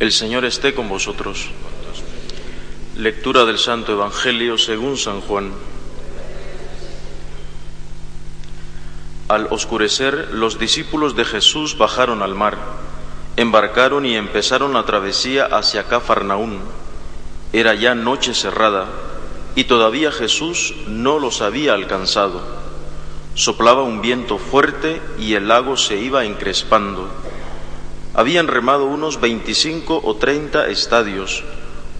El Señor esté con vosotros. Lectura del Santo Evangelio según San Juan. Al oscurecer, los discípulos de Jesús bajaron al mar, embarcaron y empezaron la travesía hacia Cafarnaún. Era ya noche cerrada y todavía Jesús no los había alcanzado. Soplaba un viento fuerte y el lago se iba encrespando. Habían remado unos veinticinco o treinta estadios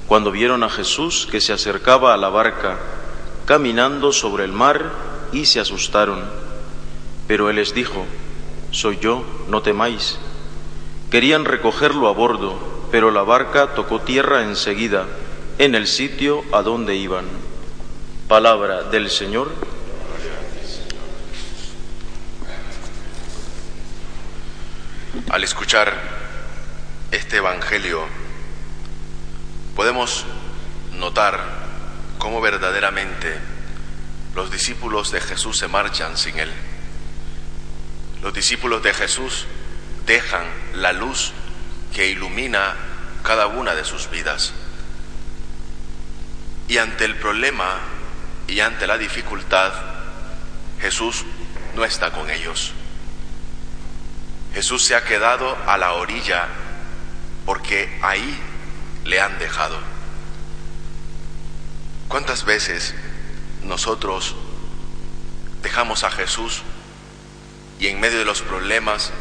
cuando vieron a Jesús que se acercaba a la barca, caminando sobre el mar, y se asustaron. Pero él les dijo, Soy yo, no temáis. Querían recogerlo a bordo, pero la barca tocó tierra enseguida, en el sitio a donde iban. Palabra del Señor. Al escuchar este Evangelio, podemos notar cómo verdaderamente los discípulos de Jesús se marchan sin Él. Los discípulos de Jesús dejan la luz que ilumina cada una de sus vidas. Y ante el problema y ante la dificultad, Jesús no está con ellos. Jesús se ha quedado a la orilla porque ahí le han dejado. ¿Cuántas veces nosotros dejamos a Jesús y en medio de los problemas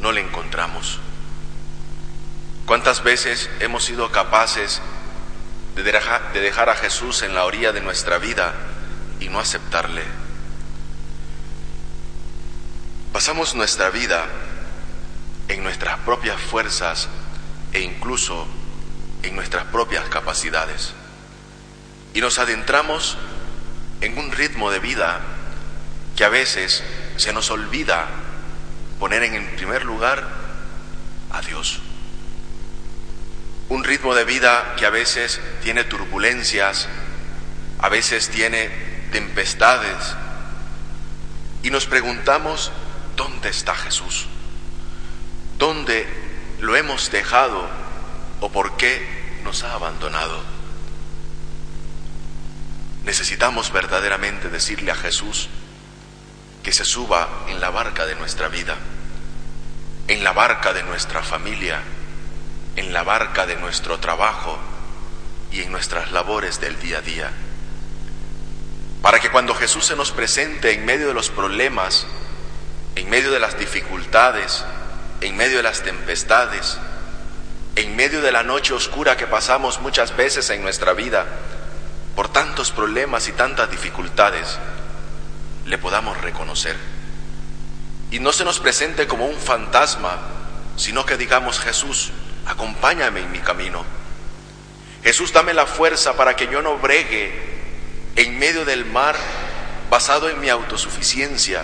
no le encontramos? ¿Cuántas veces hemos sido capaces de dejar, a Jesús en la orilla de nuestra vida y no aceptarle? Pasamos nuestra vida en nuestras propias fuerzas e incluso en nuestras propias capacidades. Y nos adentramos en un ritmo de vida que a veces se nos olvida poner en primer lugar a Dios. Un ritmo de vida que a veces tiene turbulencias, a veces tiene tempestades, y nos preguntamos, ¿dónde está Jesús? ¿Dónde lo hemos dejado o por qué nos ha abandonado? Necesitamos verdaderamente decirle a Jesús que se suba en la barca de nuestra vida, en la barca de nuestra familia, en la barca de nuestro trabajo y en nuestras labores del día a día. Para que cuando Jesús se nos presente en medio de los problemas, en medio de las dificultades, en medio de las tempestades, en medio de la noche oscura que pasamos muchas veces en nuestra vida, por tantos problemas y tantas dificultades, le podamos reconocer. Y no se nos presente como un fantasma, sino que digamos, Jesús, acompáñame en mi camino. Jesús, dame la fuerza para que yo no bregue en medio del mar basado en mi autosuficiencia.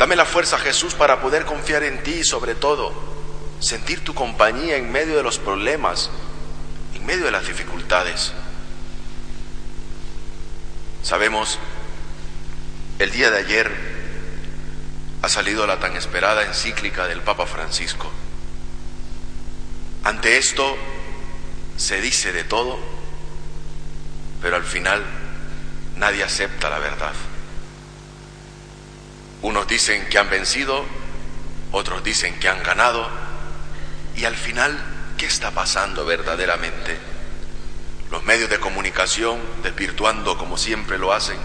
Dame la fuerza, Jesús, para poder confiar en ti y sobre todo sentir tu compañía en medio de los problemas, en medio de las dificultades. Sabemos, el día de ayer ha salido la tan esperada encíclica del Papa Francisco. Ante esto se dice de todo, pero al final nadie acepta la verdad. Unos dicen que han vencido, otros dicen que han ganado, y al final, ¿qué está pasando verdaderamente? Los medios de comunicación desvirtuando como siempre lo hacen.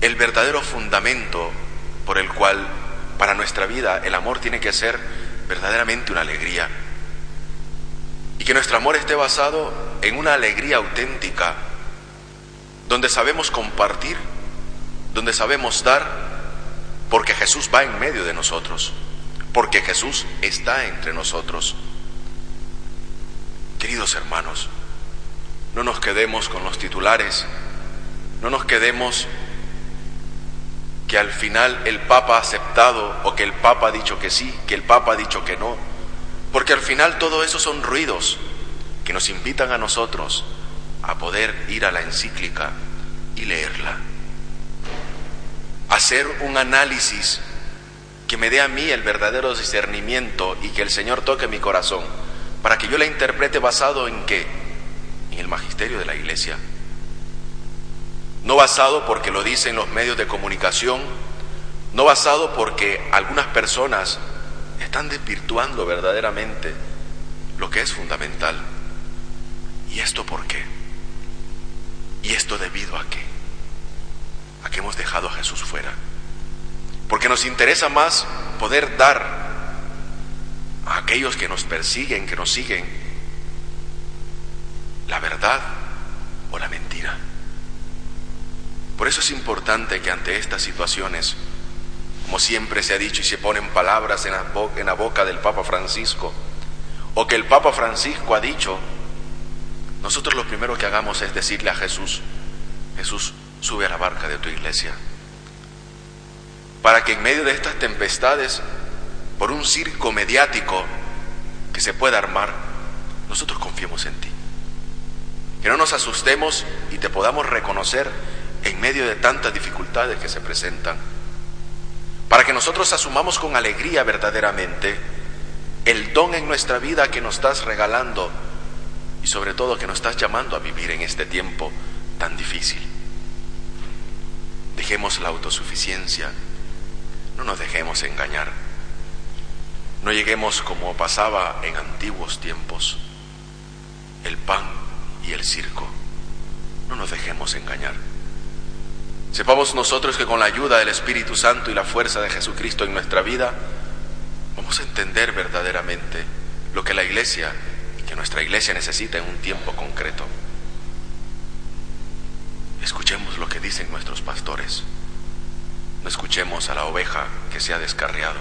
El verdadero fundamento por el cual para nuestra vida el amor tiene que ser verdaderamente una alegría. Y que nuestro amor esté basado en una alegría auténtica, donde sabemos compartir, donde sabemos dar, porque Jesús va en medio de nosotros, porque Jesús está entre nosotros. Queridos hermanos, no nos quedemos con los titulares, no nos quedemos que al final el Papa ha aceptado o que el Papa ha dicho que sí, que el Papa ha dicho que no, porque al final todo eso son ruidos que nos invitan a nosotros a poder ir a la encíclica y leerla. Hacer un análisis que me dé a mí el verdadero discernimiento y que el Señor toque mi corazón para que yo la interprete basado en qué? En el magisterio de la iglesia. No basado porque lo dicen los medios de comunicación, no basado porque algunas personas están desvirtuando verdaderamente lo que es fundamental. ¿Y esto por qué? ¿Y esto debido a qué? A que hemos dejado a Jesús fuera. Porque nos interesa más poder dar a aquellos que nos persiguen, que nos siguen, la verdad o la mentira. Por eso es importante que ante estas situaciones, como siempre se ha dicho y se ponen palabras en la, boca, en la boca del Papa Francisco, o que el Papa Francisco ha dicho, nosotros lo primero que hagamos es decirle a Jesús, Jesús, sube a la barca de tu iglesia, para que en medio de estas tempestades, por un circo mediático que se pueda armar, nosotros confiemos en ti. Que no nos asustemos y te podamos reconocer en medio de tantas dificultades que se presentan. Para que nosotros asumamos con alegría verdaderamente el don en nuestra vida que nos estás regalando y sobre todo que nos estás llamando a vivir en este tiempo tan difícil. Dejemos la autosuficiencia, no nos dejemos engañar, no lleguemos como pasaba en antiguos tiempos, el pan y el circo, no nos dejemos engañar. Sepamos nosotros que con la ayuda del Espíritu Santo y la fuerza de Jesucristo en nuestra vida, vamos a entender verdaderamente lo que la iglesia que nuestra iglesia necesita en un tiempo concreto. Escuchemos que dicen nuestros pastores. No escuchemos a la oveja que se ha descarriado.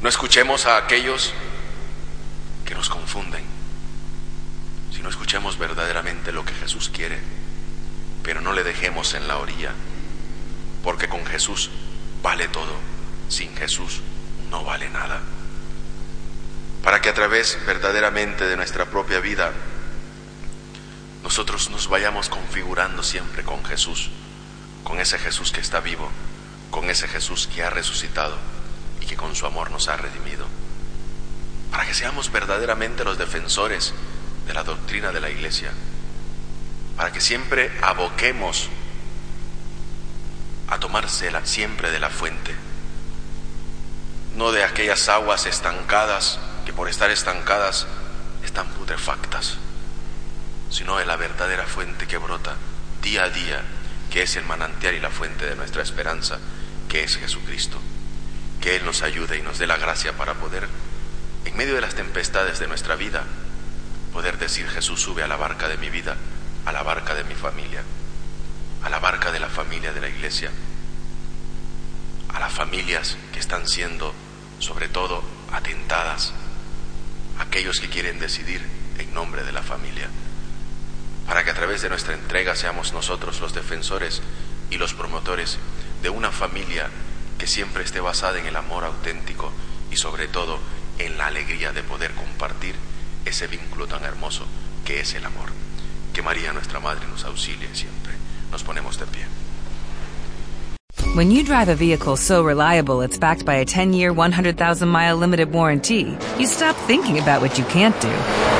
No escuchemos a aquellos que nos confunden, sino escuchemos verdaderamente lo que Jesús quiere, pero no le dejemos en la orilla, porque con Jesús vale todo, sin Jesús no vale nada para que a través verdaderamente de nuestra propia vida nosotros nos vayamos configurando siempre con Jesús, con ese Jesús que está vivo, con ese Jesús que ha resucitado y que con su amor nos ha redimido, para que seamos verdaderamente los defensores de la doctrina de la iglesia, para que siempre aboquemos a tomársela siempre de la fuente, no de aquellas aguas estancadas que por estar estancadas están putrefactas, sino de la verdadera fuente que brota día a día, que es el manantial y la fuente de nuestra esperanza, que es Jesucristo. Que Él nos ayude y nos dé la gracia para poder, en medio de las tempestades de nuestra vida, poder decir Jesús sube a la barca de mi vida, a la barca de mi familia, a la barca de la familia de la iglesia, a las familias que están siendo sobre todo atentadas aquellos que quieren decidir en nombre de la familia, para que a través de nuestra entrega seamos nosotros los defensores y los promotores de una familia que siempre esté basada en el amor auténtico y sobre todo en la alegría de poder compartir ese vínculo tan hermoso que es el amor. Que María nuestra Madre nos auxilie siempre. Nos ponemos de pie. When you drive a vehicle so reliable it's backed by a 10 year, 100,000 mile limited warranty, you stop thinking about what you can't do